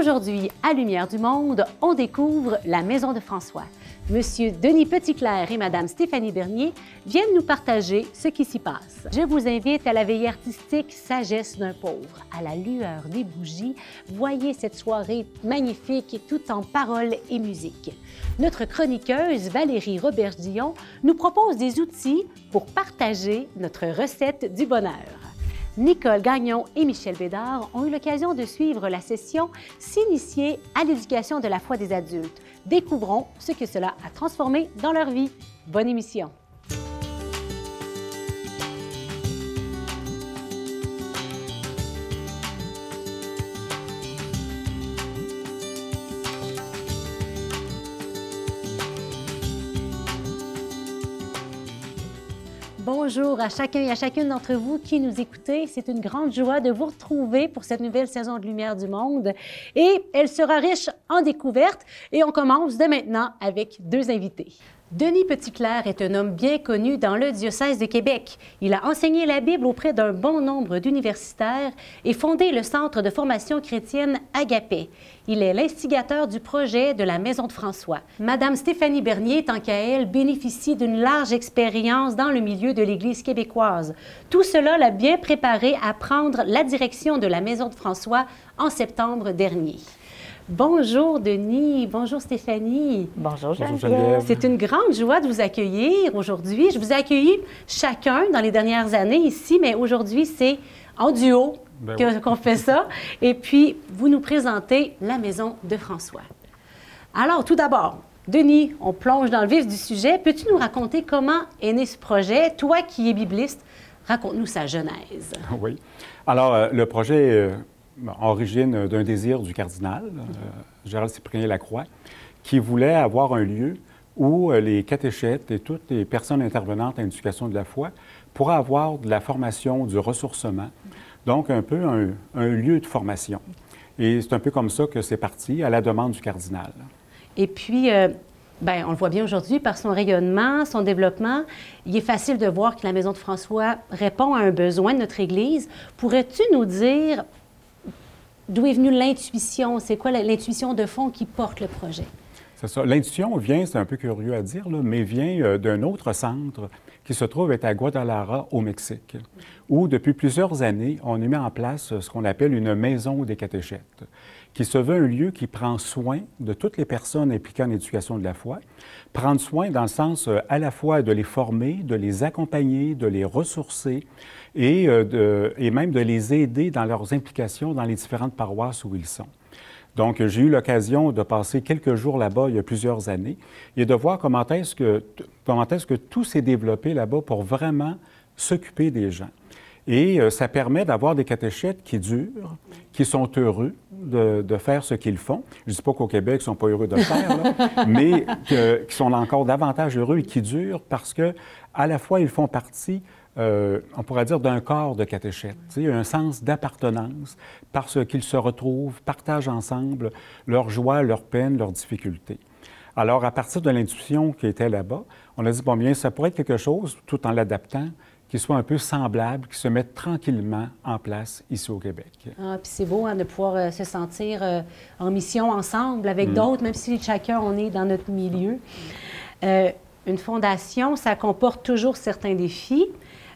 Aujourd'hui, à Lumière du Monde, on découvre la Maison de François. Monsieur Denis Petitclerc et Madame Stéphanie Bernier viennent nous partager ce qui s'y passe. Je vous invite à la veillée artistique Sagesse d'un pauvre. À la lueur des bougies, voyez cette soirée magnifique tout en paroles et musique. Notre chroniqueuse Valérie Robert-Dion nous propose des outils pour partager notre recette du bonheur. Nicole Gagnon et Michel Bédard ont eu l'occasion de suivre la session S'initier à l'éducation de la foi des adultes. Découvrons ce que cela a transformé dans leur vie. Bonne émission. Bonjour à chacun et à chacune d'entre vous qui nous écoutez. C'est une grande joie de vous retrouver pour cette nouvelle saison de Lumière du Monde. Et elle sera riche en découvertes. Et on commence dès maintenant avec deux invités. Denis Petitclerc est un homme bien connu dans le diocèse de Québec. Il a enseigné la Bible auprès d'un bon nombre d'universitaires et fondé le Centre de formation chrétienne Agapé. Il est l'instigateur du projet de la Maison de François. Madame Stéphanie Bernier, tant qu'à elle, bénéficie d'une large expérience dans le milieu de l'Église québécoise. Tout cela l'a bien préparé à prendre la direction de la Maison de François en septembre dernier. Bonjour Denis, bonjour Stéphanie. Bonjour Geneviève. C'est une grande joie de vous accueillir aujourd'hui. Je vous ai accueilli chacun dans les dernières années ici, mais aujourd'hui c'est en duo Ben que- qu'on fait ça. Et puis, vous nous présentez la maison de François. Alors, tout d'abord, Denis, on plonge dans le vif du sujet. Peux-tu nous raconter comment est né ce projet? Toi qui es bibliste, raconte-nous sa genèse. Oui. Alors, euh, le projet euh, origine d'un désir du cardinal, euh, Gérald Cyprien Lacroix, qui voulait avoir un lieu où euh, les catéchètes et toutes les personnes intervenantes à l'éducation de la foi pourraient avoir de la formation, du ressourcement, donc un peu un, lieu de formation. Et c'est un peu comme ça que c'est parti, à la demande du cardinal. Et puis, euh, ben, on le voit bien aujourd'hui par son rayonnement, son développement. Il est facile de voir que la Maison de François répond à un besoin de notre Église. Pourrais-tu nous dire d'où est venue l'intuition? C'est quoi l'intuition de fond qui porte le projet? L'intuition vient, c'est un peu curieux à dire, mais vient euh, d'un autre centre qui se trouve à Guadalajara, au Mexique, où depuis plusieurs années, on a mis en place ce qu'on appelle une maison des catéchètes, qui se veut un lieu qui prend soin de toutes les personnes impliquées en éducation de la foi, prendre soin dans le sens euh, à la fois de les former, de les accompagner, de les ressourcer et, euh, et même de les aider dans leurs implications dans les différentes paroisses où ils sont. Donc, j'ai eu l'occasion de passer quelques jours là-bas il y a plusieurs années et de voir comment est-ce que, comment est-ce que tout s'est développé là-bas pour vraiment s'occuper des gens. Et euh, ça permet d'avoir des catéchètes qui durent, qui sont heureux de, de faire ce qu'ils font. Je ne dis pas qu'au Québec, ils ne sont pas heureux de le faire, là, mais que- qui sont encore davantage heureux et qui durent parce que à la fois, ils font partie euh, on pourrait dire, d'un corps de catéchètes. Un sens d'appartenance parce qu'ils se retrouvent, partagent ensemble leurs joies, leurs peines, leurs difficultés. Alors, à partir de l'intuition qui était là-bas, on a dit, bon, bien, ça pourrait être quelque chose, tout en l'adaptant, qui soit un peu semblable, qui se mette tranquillement en place ici au Québec. Ah, puis c'est beau hein, de pouvoir euh, se sentir euh, en mission ensemble avec d'autres, même si chacun on est dans notre milieu. Euh, une fondation, ça comporte toujours certains défis.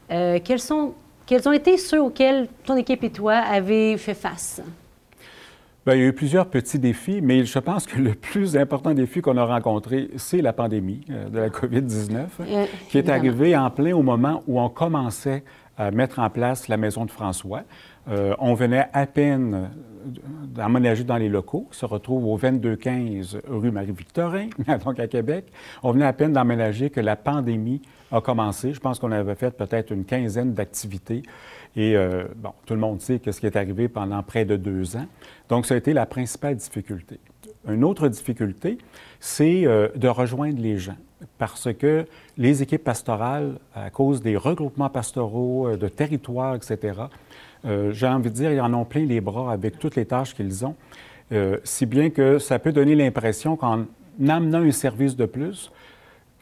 Quels, sont, quels ont été ceux auxquels ton équipe et toi avez fait face? Bien, il y a eu plusieurs petits défis, mais je pense que le plus important défi qu'on a rencontré, c'est la pandémie euh, de la COVID-19, Euh, qui est arrivée en plein au moment où on commençait à mettre en place la maison de François. Euh, on venait à peine d'emménager dans les locaux, qui se retrouvent au 2215 rue Marie-Victorin, donc à Québec. On venait à peine d'emménager que la pandémie a commencé. Je pense qu'on avait fait peut-être une quinzaine d'activités. Et euh, bon, tout le monde sait que ce qui est arrivé pendant près de deux ans. Donc, ça a été la principale difficulté. Une autre difficulté, c'est euh, de rejoindre les gens parce que les équipes pastorales, à cause des regroupements pastoraux, euh, de territoires, etc., j'ai envie de dire, ils en ont plein les bras avec toutes les tâches qu'ils ont, si bien que ça peut donner l'impression qu'en amenant un service de plus,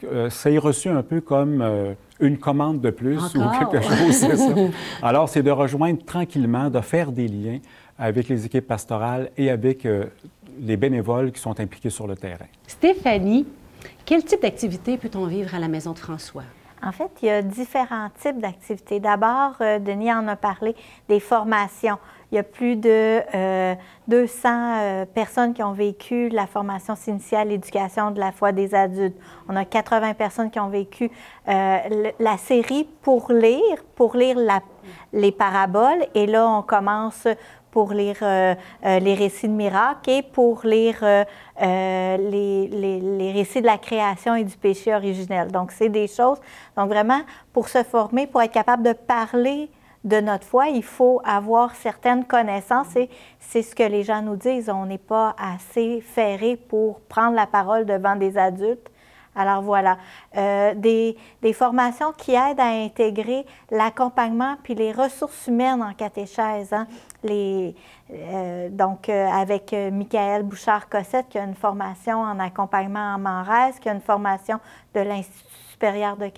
euh, ça est reçu un peu comme euh, une commande de plus Encore? ou quelque chose, c'est ça. Alors, c'est de rejoindre tranquillement, de faire des liens avec les équipes pastorales et avec euh, les bénévoles qui sont impliqués sur le terrain. Stéphanie, quel type d'activité peut-on vivre à la Maison de François? En fait, il y a différents types d'activités. D'abord, euh, Denis en a parlé des formations. Il y a plus de 200 euh, personnes qui ont vécu la formation initiale, l'éducation de la foi des adultes. On a 80 personnes qui ont vécu la série pour lire, pour lire les paraboles. Et là, on commence pour lire euh, euh, les récits de miracles et pour lire euh, les, les, les, récits de la création et du péché originel. Donc, c'est des choses. Donc, vraiment, pour se former, pour être capable de parler de notre foi, il faut avoir certaines connaissances et c'est ce que les gens nous disent. On n'est pas assez ferré pour prendre la parole devant des adultes. Alors voilà, euh, des, des, formations qui aident à intégrer l'accompagnement puis les ressources humaines en catéchèse. Hein. Euh, donc, euh, avec Michael Bouchard-Cossette, qui a une formation en accompagnement en Manresse, qui a une formation de l'Institut supérieur de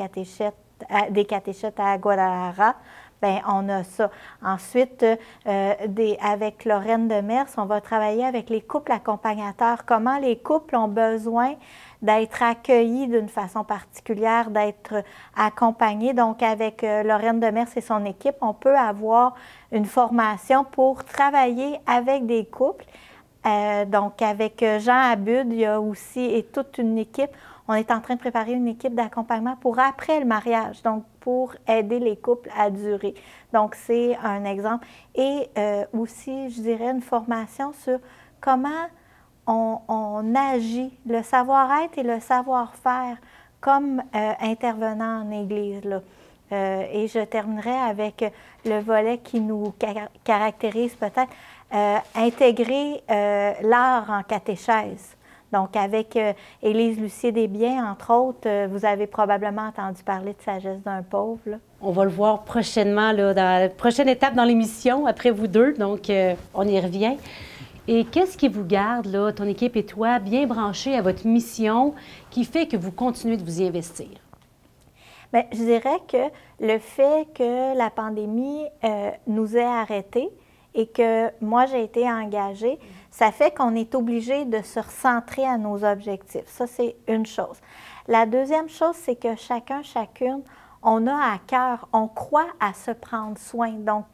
des catéchètes à Guadalajara. Bien, on a ça. Ensuite, des, avec Lorraine Demers, on va travailler avec les couples accompagnateurs. Comment les couples ont besoin d'être accueillis d'une façon particulière, d'être accompagnés. Donc, avec euh, Lorraine Demers et son équipe, on peut avoir une formation pour travailler avec des couples. Euh, donc, avec euh, Jean Abud, il y a aussi et toute une équipe. On est en train de préparer une équipe d'accompagnement pour après le mariage, donc pour aider les couples à durer. Donc, c'est un exemple. Et aussi, je dirais, une formation sur comment on, agit, le savoir-être et le savoir-faire comme euh, intervenant en Église. Euh, et je terminerai avec le volet qui nous caractérise peut-être, euh, intégrer l'art en catéchèse. Donc, avec Élise Lucier Desbiens, entre autres, vous avez probablement entendu parler de Sagesse d'un pauvre. On va le voir prochainement, là, dans la prochaine étape dans l'émission, après vous deux. Donc, on y revient. Et qu'est-ce qui vous garde, là, ton équipe et toi, bien branchés à votre mission qui fait que vous continuez de vous y investir? Bien, je dirais que le fait que la pandémie euh, nous ait arrêtés et que moi j'ai été engagée, ça fait qu'on est obligé de se recentrer à nos objectifs. Ça, c'est une chose. La deuxième chose, c'est que chacun, chacune, on a à cœur, on croit à se prendre soin. Donc,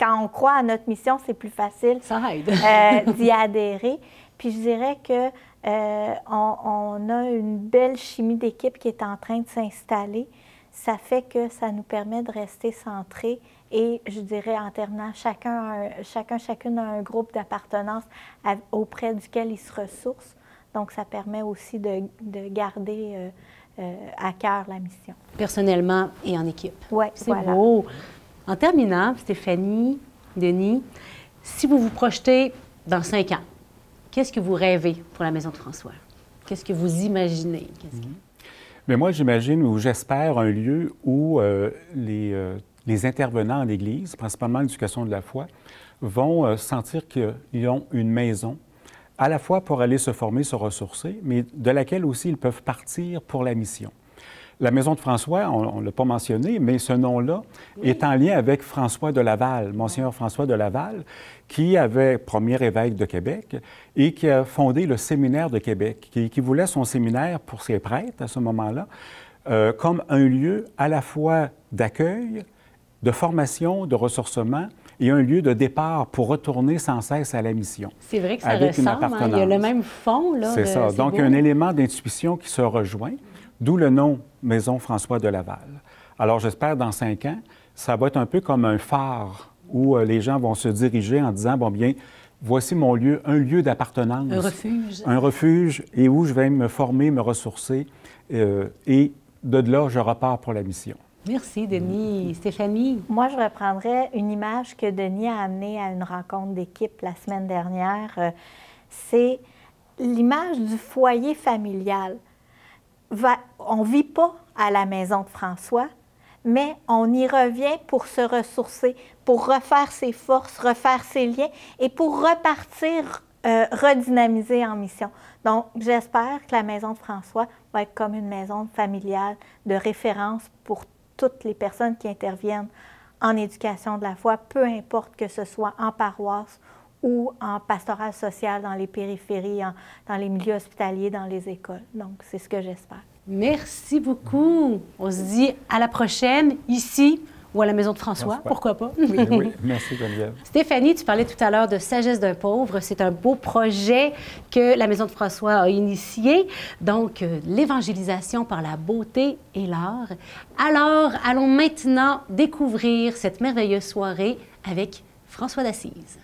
quand on croit à notre mission, c'est plus facile euh, d'y adhérer. Puis je dirais que euh, on, a une belle chimie d'équipe qui est en train de s'installer. Ça fait que ça nous permet de rester centrés et je dirais en terminant, chacun, chacun chacune a un groupe d'appartenance auprès duquel il se ressource. Donc ça permet aussi de, garder euh, à cœur la mission. Personnellement et en équipe. Oui, c'est beau. En terminant, Stéphanie, Denis, si vous vous projetez dans cinq ans, qu'est-ce que vous rêvez pour la Maison de François? Qu'est-ce que vous imaginez? Mais moi, j'imagine ou j'espère un lieu où euh, les, euh, les, intervenants en Église, principalement l'éducation de la foi, vont euh, sentir qu'ils ont une maison, à la fois pour aller se former, se ressourcer, mais de laquelle aussi ils peuvent partir pour la mission. La maison de François, on ne l'a pas mentionné, mais ce nom-là est en lien avec François de Laval, Monseigneur François de Laval, qui avait premier évêque de Québec et qui a fondé le séminaire de Québec, qui, voulait son séminaire pour ses prêtres à ce moment-là euh, comme un lieu à la fois d'accueil, de formation, de ressourcement et un lieu de départ pour retourner sans cesse à la mission. C'est vrai que ça ressemble, hein. il y a le même fond. C'est ça. Donc, un élément d'intuition qui se rejoint. D'où le nom Maison François de Laval. Alors j'espère dans cinq ans, ça va être un peu comme un phare où euh, les gens vont se diriger en disant, bon bien, voici mon lieu, un lieu d'appartenance. Un refuge. Un refuge et où je vais me former, me ressourcer. Euh, et de là, je repars pour la mission. Merci, Denis. Stéphanie? Moi, je reprendrais une image que Denis a amenée à une rencontre d'équipe la semaine dernière. Euh, c'est l'image du foyer familial on ne vit pas à la maison de François, mais on y revient pour se ressourcer, pour refaire ses forces, refaire ses liens et pour repartir, euh, redynamiser en mission. Donc, j'espère que la maison de François va être comme une maison familiale de référence pour toutes les personnes qui interviennent en éducation de la foi, peu importe que ce soit en paroisse ou en pastoral social dans les périphéries, dans les milieux hospitaliers, dans les écoles. Donc, c'est ce que j'espère. Merci beaucoup. On se dit à la prochaine ici ou à la maison de François, pourquoi pas? Oui, merci Geneviève. Stéphanie, tu parlais tout à l'heure de Sagesse d'un pauvre. C'est un beau projet que la maison de François a initié. Donc, euh, l'évangélisation par la beauté et l'art. Alors, allons maintenant découvrir cette merveilleuse soirée avec François d'Assise.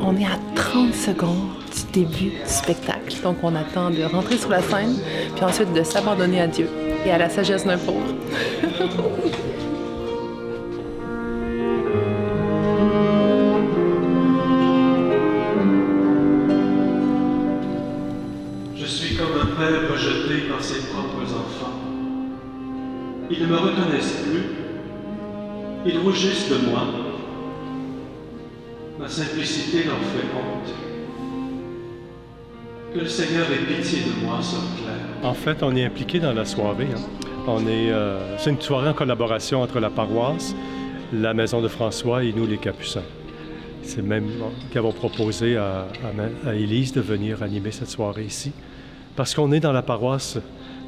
On est à 30 secondes du début du spectacle. Donc, on attend de rentrer sur la scène, puis ensuite de s'abandonner à Dieu et à la sagesse d'un pauvre. Je suis comme un père rejeté par ses propres enfants. Ils ne me reconnaissent plus. Ils rougissent de moi. Simplicité leur fait honte. Que le Seigneur ait pitié de moi, Sœur Claire. En fait, on est impliqué dans la soirée. Hein. Euh, c'est une soirée en collaboration entre la paroisse, la Maison de François et nous, les Capucins. C'est même qui avons proposé à, à, Élise de venir animer cette soirée ici. Parce qu'on est dans la paroisse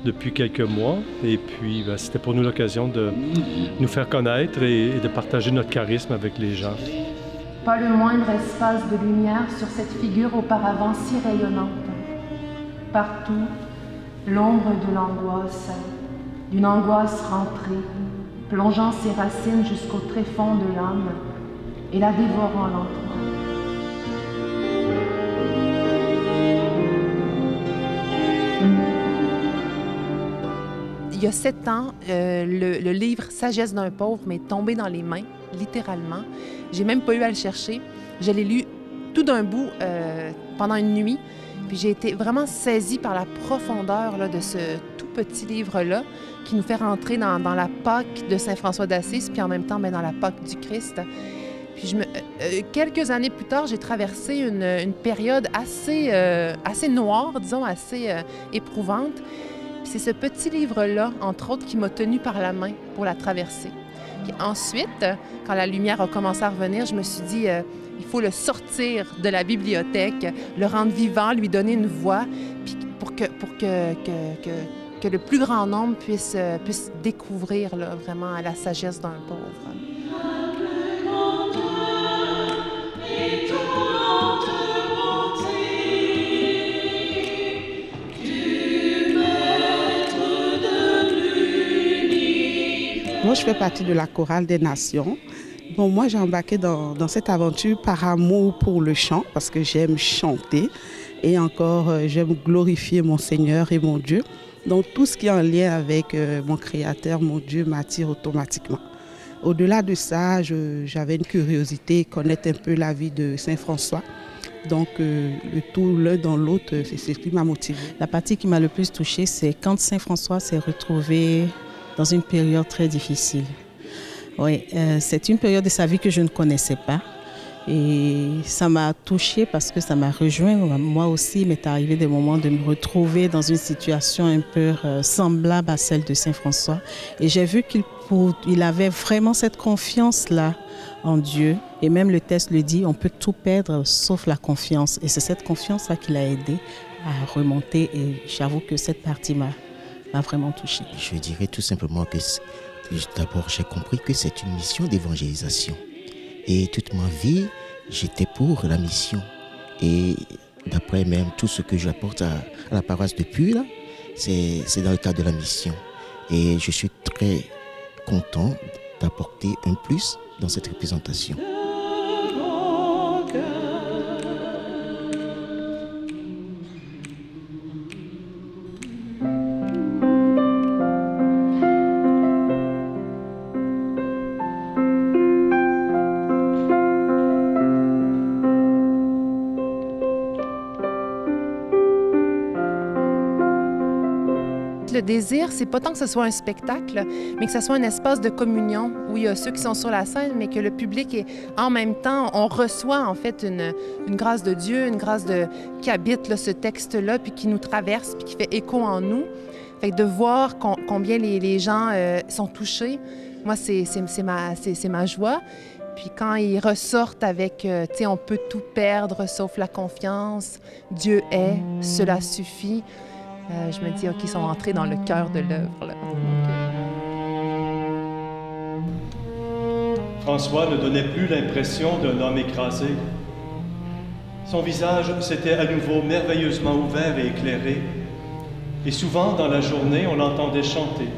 depuis quelques mois et puis ben, c'était pour nous l'occasion de nous faire connaître et de partager notre charisme avec les gens pas le moindre espace de lumière sur cette figure auparavant si rayonnante. Partout, l'ombre de l'angoisse, d'une angoisse rentrée, plongeant ses racines jusqu'au tréfonds de l'âme et la dévorant lentement. Il y a sept ans, euh, le, le livre Sagesse d'un pauvre m'est tombé dans les mains, littéralement. J'ai même pas eu à le chercher. Je l'ai lu tout d'un bout euh, pendant une nuit. Puis j'ai été vraiment saisie par la profondeur là, de ce tout petit livre-là qui nous fait rentrer dans, la Pâque de Saint François d'Assise, puis en même temps ben, dans la Pâque du Christ. Puis euh, euh, quelques années plus tard, j'ai traversé une, une, période assez, assez noire, disons, assez éprouvante. C'est ce petit livre-là, entre autres, qui m'a tenue par la main pour la traverser ensuite, quand la lumière a commencé à revenir, je me suis dit, euh, il faut le sortir de la bibliothèque, le rendre vivant, lui donner une voix, pour que, le plus grand nombre puisse, euh, puisse découvrir là, vraiment la sagesse d'un pauvre. Moi, je fais partie de la chorale des nations. Bon, moi, j'ai embarqué dans, cette aventure par amour pour le chant, parce que j'aime chanter et encore, euh, j'aime glorifier mon Seigneur et mon Dieu. Donc, tout ce qui est en lien avec euh, mon Créateur, mon Dieu, m'attire automatiquement. Au-delà de ça, j'avais une curiosité, connaître un peu la vie de Saint François. Donc, euh, le tout l'un dans l'autre, c'est ce qui m'a motivé. La partie qui m'a le plus touchée, c'est quand Saint François s'est retrouvé dans une période très difficile. Oui, euh, c'est une période de sa vie que je ne connaissais pas. Et ça m'a touchée parce que ça m'a rejoint. Moi aussi, il m'est arrivé des moments de me retrouver dans une situation un peu euh, semblable à celle de Saint François. Et j'ai vu qu'il il avait vraiment cette confiance-là en Dieu. Et même le texte le dit, on peut tout perdre sauf la confiance. Et c'est cette confiance-là qui l'a aidé à remonter. Et j'avoue que cette partie m'a m'a vraiment touché. Je dirais tout simplement que d'abord j'ai compris que c'est une mission d'évangélisation. Et toute ma vie, j'étais pour la mission. Et d'après même tout ce que j'apporte à, à, la paroisse depuis là, c'est dans le cadre de la mission. Et je suis très content d'apporter un plus dans cette représentation. C'est pas tant que ce soit un spectacle, mais que ce soit un espace de communion où il y a ceux qui sont sur la scène, mais que le public est en même temps, on reçoit en fait une, grâce de Dieu, une grâce de, qui habite ce texte-là, puis qui nous traverse, puis qui fait écho en nous. Fait que de voir combien les, les gens euh, sont touchés, moi, c'est ma, ma joie. Puis quand ils ressortent avec, euh, tu sais, on peut tout perdre sauf la confiance, Dieu est, cela suffit, euh, je me dis, OK, ils sont entrés dans le cœur de l'œuvre. François ne donnait plus l'impression d'un homme écrasé. Son visage s'était à nouveau merveilleusement ouvert et éclairé, et souvent dans la journée, on l'entendait chanter,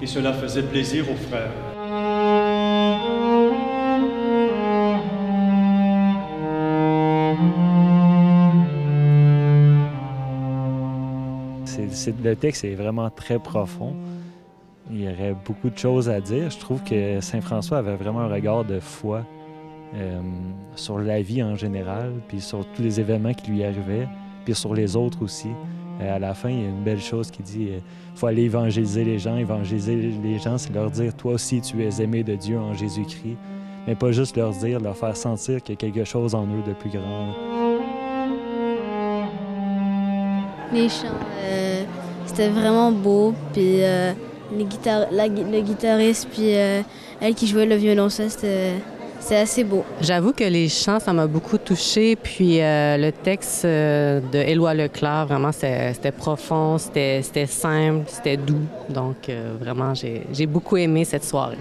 et cela faisait plaisir aux frères. Le texte est vraiment très profond. Il y aurait beaucoup de choses à dire. Je trouve que Saint François avait vraiment un regard de foi euh, sur la vie en général, puis sur tous les événements qui lui arrivaient, puis sur les autres aussi. Euh, à la fin, il y a une belle chose qui dit il euh, faut aller évangéliser les gens. Évangéliser les gens, c'est leur dire toi aussi, tu es aimé de Dieu en Jésus-Christ. Mais pas juste leur dire, leur faire sentir qu'il y a quelque chose en eux de plus grand. Les chants, c'était vraiment beau. Puis euh, les le guitariste, puis euh, elle qui jouait le violoncelle, c'était assez beau. J'avoue que les chants, ça m'a beaucoup touché. Puis euh, le texte de Éloi Leclerc, vraiment, c'était profond, c'était simple, c'était doux. Donc vraiment, j'ai beaucoup aimé cette soirée.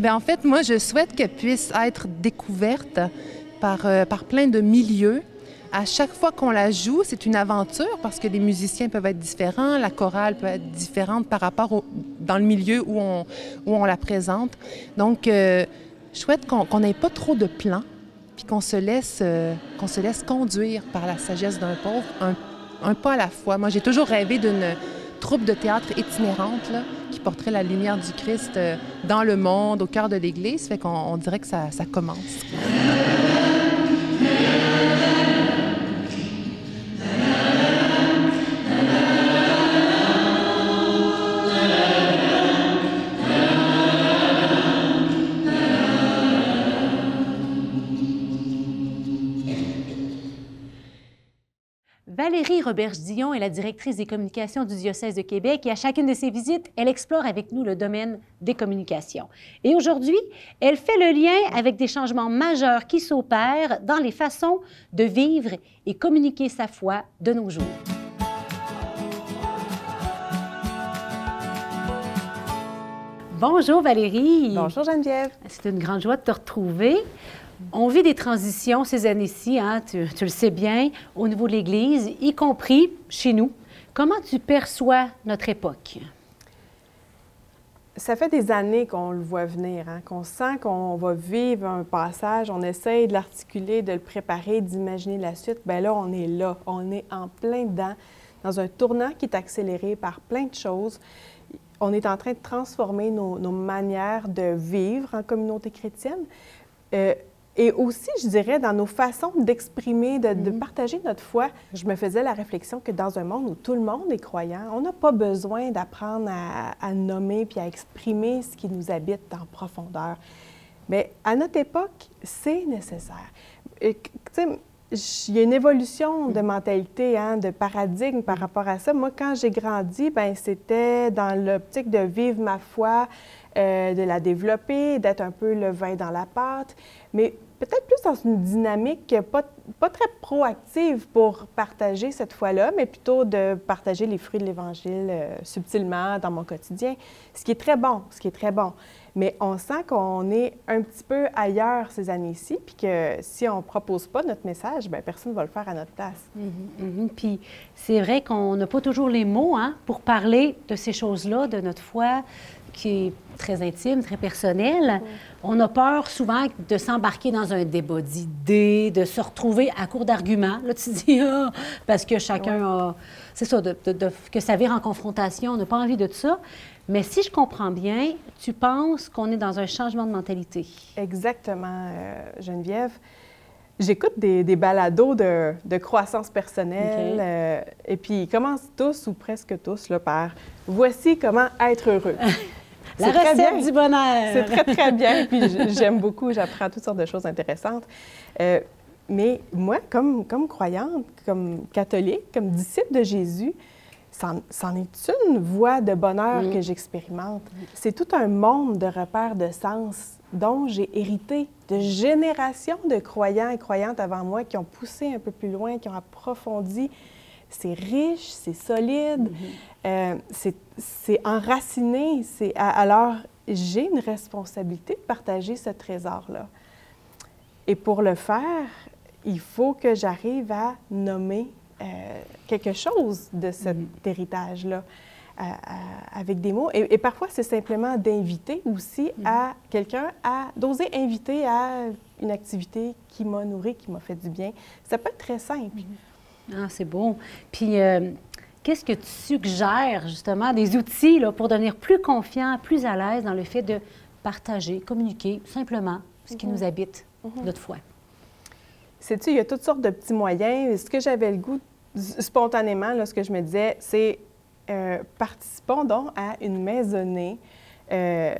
Bien, en fait, moi, je souhaite qu'elle puisse être découverte par, euh, par plein de milieux. À chaque fois qu'on la joue, c'est une aventure parce que les musiciens peuvent être différents, la chorale peut être différente par rapport au, dans le milieu où on, où on la présente. Donc, euh, je souhaite qu'on n'ait pas trop de plans, puis qu'on se, laisse, euh, qu'on se laisse conduire par la sagesse d'un pauvre, un, un pas à la fois. Moi, j'ai toujours rêvé d'une troupe de théâtre itinérante là, qui porterait la lumière du Christ euh, dans le monde, au cœur de l'Église. Fait qu'on dirait que ça, ça commence. Valérie Roberge-Dillon est la directrice des communications du diocèse de Québec et à chacune de ses visites, elle explore avec nous le domaine des communications. Et aujourd'hui, elle fait le lien avec des changements majeurs qui s'opèrent dans les façons de vivre et communiquer sa foi de nos jours. Bonjour Valérie. Bonjour Geneviève. C'est une grande joie de te retrouver. On vit des transitions ces années-ci, hein, tu, le sais bien, au niveau de l'Église, y compris chez nous. Comment tu perçois notre époque? Ça fait des années qu'on le voit venir, hein, qu'on sent qu'on va vivre un passage, on essaye de l'articuler, de le préparer, d'imaginer la suite. Bien là, on est là, on est en plein dedans, dans un tournant qui est accéléré par plein de choses. On est en train de transformer nos, manières de vivre en communauté chrétienne. Euh, et aussi, je dirais, dans nos façons d'exprimer, de, mm-hmm. partager notre foi, je me faisais la réflexion que dans un monde où tout le monde est croyant, on n'a pas besoin d'apprendre à, nommer puis à exprimer ce qui nous habite en profondeur. Mais à notre époque, c'est nécessaire. Il y a une évolution de mentalité, hein, de paradigme par rapport à ça. Moi, quand j'ai grandi, ben c'était dans l'optique de vivre ma foi, euh, de la développer, d'être un peu le vin dans la pâte. Mais peut-être plus dans une dynamique pas, pas très proactive pour partager cette fois-là, mais plutôt de partager les fruits de l'Évangile euh, subtilement dans mon quotidien, ce qui est très bon, ce qui est très bon. Mais on sent qu'on est un petit peu ailleurs ces années-ci, puis que si on ne propose pas notre message, bien, personne ne va le faire à notre place. Mm-hmm, mm-hmm. Puis c'est vrai qu'on n'a pas toujours les mots hein, pour parler de ces choses-là, de notre foi, qui est très intime, très personnel. On a peur souvent de s'embarquer dans un débat d'idées, de se retrouver à court d'arguments. Là, tu dis, ah, parce que chacun a. C'est ça, de, que ça vire en confrontation. On n'a pas envie de ça. Mais si je comprends bien, tu penses qu'on est dans un changement de mentalité. Exactement, euh, Geneviève. J'écoute des, des balados de, de croissance personnelle euh, et puis ils commencent tous ou presque tous là, par « Voici comment être heureux ». La C'est très recette bien. du bonheur. C'est très, très bien. Puis j'aime beaucoup, j'apprends toutes sortes de choses intéressantes. Euh, mais moi, comme, comme croyante, comme catholique, comme disciple de Jésus, c'en c'en est une voie de bonheur Mm. que j'expérimente. C'est tout un monde de repères de sens dont j'ai hérité de générations de croyants et croyantes avant moi qui ont poussé un peu plus loin, qui ont approfondi. C'est riche, c'est solide, euh, c'est- c'est enraciné. Alors, j'ai une responsabilité de partager ce trésor-là. Et pour le faire, il faut que j'arrive à nommer euh, quelque chose de cet héritage-là à- à- avec des mots. Et, et parfois, c'est simplement d'inviter aussi à quelqu'un à d'oser inviter à une activité qui m'a nourri, qui m'a fait du bien. Ça peut être très simple. Ah, c'est beau. Puis, euh, qu'est-ce que tu suggères, justement, des outils là, pour devenir plus confiant, plus à l'aise dans le fait de partager, communiquer simplement ce qui Mhm. nous habite, Mhm. notre foi? Sais-tu, il y a toutes sortes de petits moyens. Ce que j'avais le goût, spontanément, là, ce que je me disais, c'est euh, participons donc à une maisonnée, euh,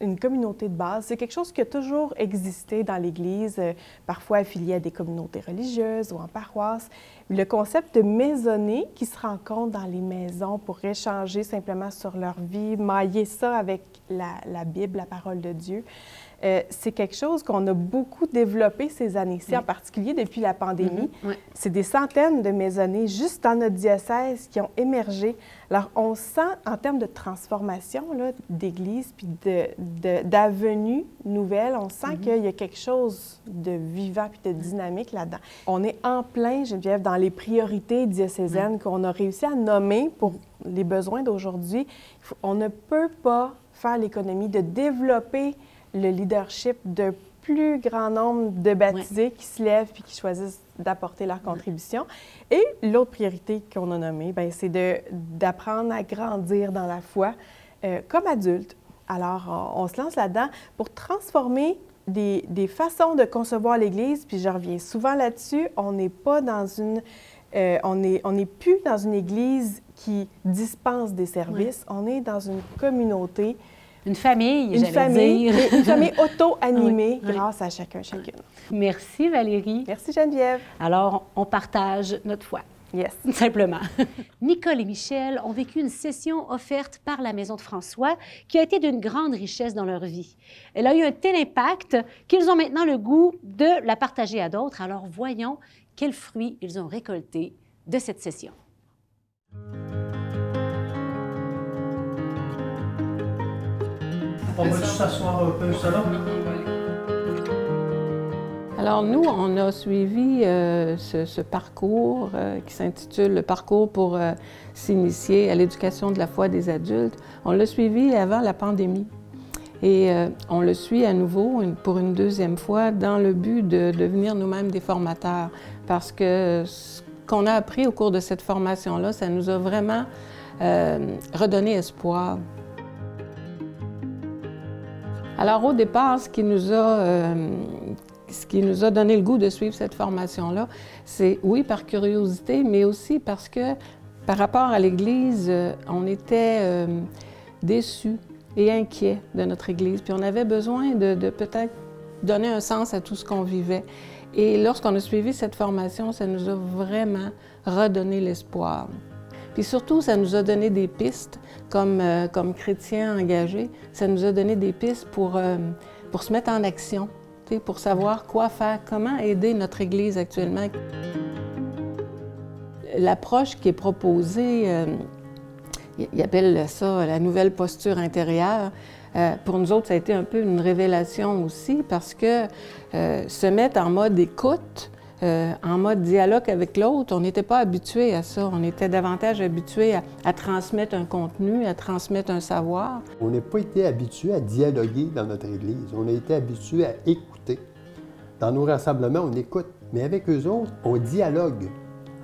une communauté de base. C'est quelque chose qui a toujours existé dans l'Église, euh, parfois affilié à des communautés religieuses ou en paroisse. Le concept de maisonnée qui se rencontrent dans les maisons pour échanger simplement sur leur vie, mailler ça avec la, la Bible, la parole de Dieu. Euh, c'est quelque chose qu'on a beaucoup développé ces années-ci, en particulier depuis la pandémie. Mhm, ouais. C'est des centaines de maisonnées juste dans notre diocèse qui ont émergé. Alors, on sent, en termes de transformation d'église puis de- de- d'avenues nouvelles, on sent qu'il y a quelque chose de vivant puis de dynamique là-dedans. On est en plein, Geneviève, dans les priorités diocésaines qu'on a réussi à nommer pour les besoins d'aujourd'hui. On ne peut pas faire l'économie de développer le leadership d'un plus grand nombre de baptisés qui se lèvent puis qui choisissent d'apporter leur contribution. Et l'autre priorité qu'on a nommée, ben, c'est de- d'apprendre à grandir dans la foi euh, comme adulte. Alors, on, on se lance là-dedans pour transformer des, des façons de concevoir l'Église, puis je reviens souvent là-dessus, on n'est pas dans une... euh, on n'est on n'est plus dans une Église qui dispense des services, on est dans une communauté Une famille, une famille, dire. une famille auto-animée Oui, oui. grâce à chacun, chacune. Merci Valérie. Merci Geneviève. Alors, on partage notre foi. Yes. Simplement. Nicole et Michel ont vécu une session offerte par la Maison de François qui a été d'une grande richesse dans leur vie. Elle a eu un tel impact qu'ils ont maintenant le goût de la partager à d'autres. Alors, voyons quels fruits ils ont récoltés de cette session. On va s'asseoir un peu, va? Alors nous, on a suivi euh, ce, parcours euh, qui s'intitule le parcours pour euh, s'initier à l'éducation de la foi des adultes. On l'a suivi avant la pandémie. Et on le suit à nouveau pour une deuxième fois dans le but de devenir nous-mêmes des formateurs. Parce que ce qu'on a appris au cours de cette formation-là, ça nous a vraiment redonné espoir. Alors au départ, ce qui nous a, euh, ce qui nous a donné le goût de suivre cette formation-là, c'est oui par curiosité, mais aussi parce que par rapport à l'Église, euh, on était euh, déçus et inquiets de notre Église, puis on avait besoin de, de peut-être donner un sens à tout ce qu'on vivait. Et lorsqu'on a suivi cette formation, ça nous a vraiment redonné l'espoir. Puis surtout, ça nous a donné des pistes comme, euh, comme chrétiens engagés. Ça nous a donné des pistes pour, euh, pour se mettre en action, pour savoir quoi faire, comment aider notre Église actuellement. L'approche qui est proposée, euh, ils appellent ça la nouvelle posture intérieure. Pour nous autres, ça a été un peu une révélation aussi parce que se mettre en mode écoute, euh, en mode dialogue avec l'autre, on n'était pas habitué à ça. On était davantage habitué à, transmettre un contenu, à transmettre un savoir. On n'a pas été habitué à dialoguer dans notre Église. On a été habitué à écouter. Dans nos rassemblements, on écoute, mais avec eux autres, on dialogue.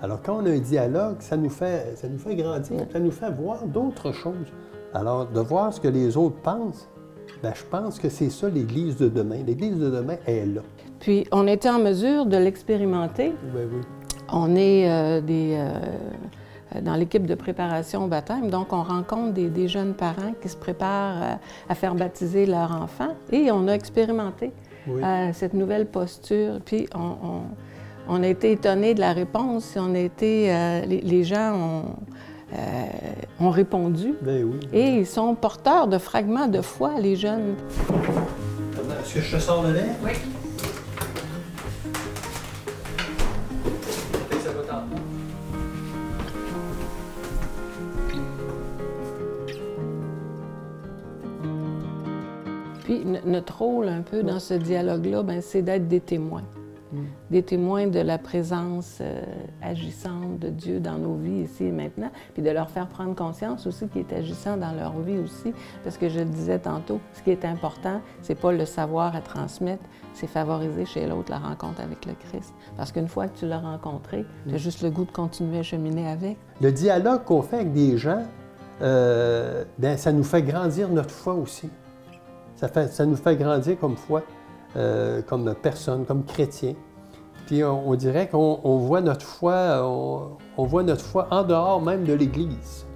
Alors quand on a un dialogue, ça nous fait, ça nous fait grandir, ça nous fait voir d'autres choses. Alors, de voir ce que les autres pensent, ben, je pense que c'est ça l'Église de demain. L'Église de demain est là. Puis, on était en mesure de l'expérimenter. Ben oui. On est euh, des, euh, dans l'équipe de préparation au baptême, donc on rencontre des, des jeunes parents qui se préparent à, à faire baptiser leur enfant et on a expérimenté Oui. euh, cette nouvelle posture. Puis, on, on- on a été étonnés de la réponse. On a été, euh, les, les gens ont, euh, ont répondu. Ben oui. Et ils sont porteurs de fragments de foi, les jeunes. Est-ce que je te sors le lait? Oui. Puis notre rôle un peu dans ce dialogue-là, ben, c'est d'être des témoins. Des témoins de la présence euh, agissante de Dieu dans nos vies ici et maintenant, puis de leur faire prendre conscience aussi qu'il est agissant dans leur vie aussi. Parce que je le disais tantôt, ce qui est important, c'est pas le savoir à transmettre, c'est favoriser chez l'autre la rencontre avec le Christ. Parce qu'une fois que tu l'as rencontré, tu as juste le goût de continuer à cheminer avec. Le dialogue qu'on fait avec des gens, euh, ben, ça nous fait grandir notre foi aussi. Ça, fait, ça nous fait grandir comme foi, euh, comme personne, comme chrétien. Puis on, on dirait qu'on on voit notre foi, on, on voit notre foi en dehors même de l'Église.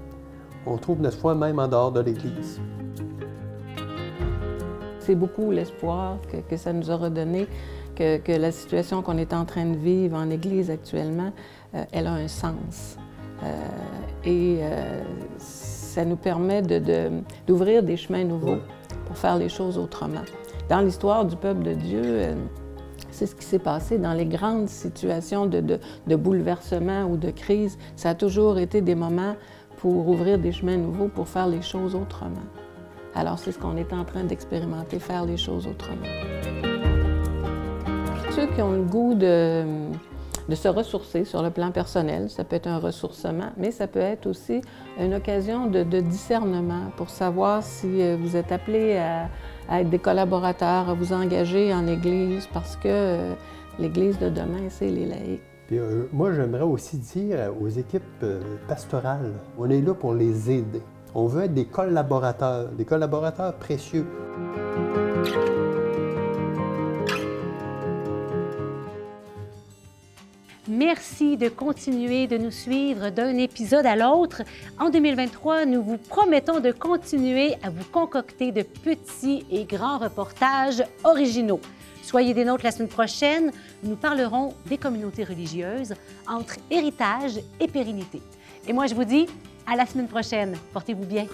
On trouve notre foi même en dehors de l'Église. C'est beaucoup l'espoir que, que ça nous a redonné, que, que la situation qu'on est en train de vivre en Église actuellement, euh, elle a un sens. Euh, et euh, ça nous permet de- de- d'ouvrir des chemins nouveaux pour faire les choses autrement. Dans l'histoire du peuple de Dieu, euh, c'est ce qui s'est passé dans les grandes situations de, bouleversement ou de crise. Ça a toujours été des moments pour ouvrir des chemins nouveaux, pour faire les choses autrement. Alors, c'est ce qu'on est en train d'expérimenter, faire les choses autrement. Ceux qui ont le goût de, de se ressourcer sur le plan personnel, ça peut être un ressourcement, mais ça peut être aussi une occasion de, discernement pour savoir si euh, vous êtes appelé à, être des collaborateurs, à vous engager en Église, parce que euh, l'Église de demain, c'est les laïcs. Puis, euh, moi, j'aimerais aussi dire aux équipes pastorales, on est là pour les aider. On veut être des collaborateurs, des collaborateurs précieux. Merci de continuer de nous suivre d'un épisode à l'autre. En 2023, nous vous promettons de continuer à vous concocter de petits et grands reportages originaux. Soyez des nôtres la semaine prochaine. Nous parlerons des communautés religieuses entre héritage et pérennité. Et moi, je vous dis à la semaine prochaine. Portez-vous bien.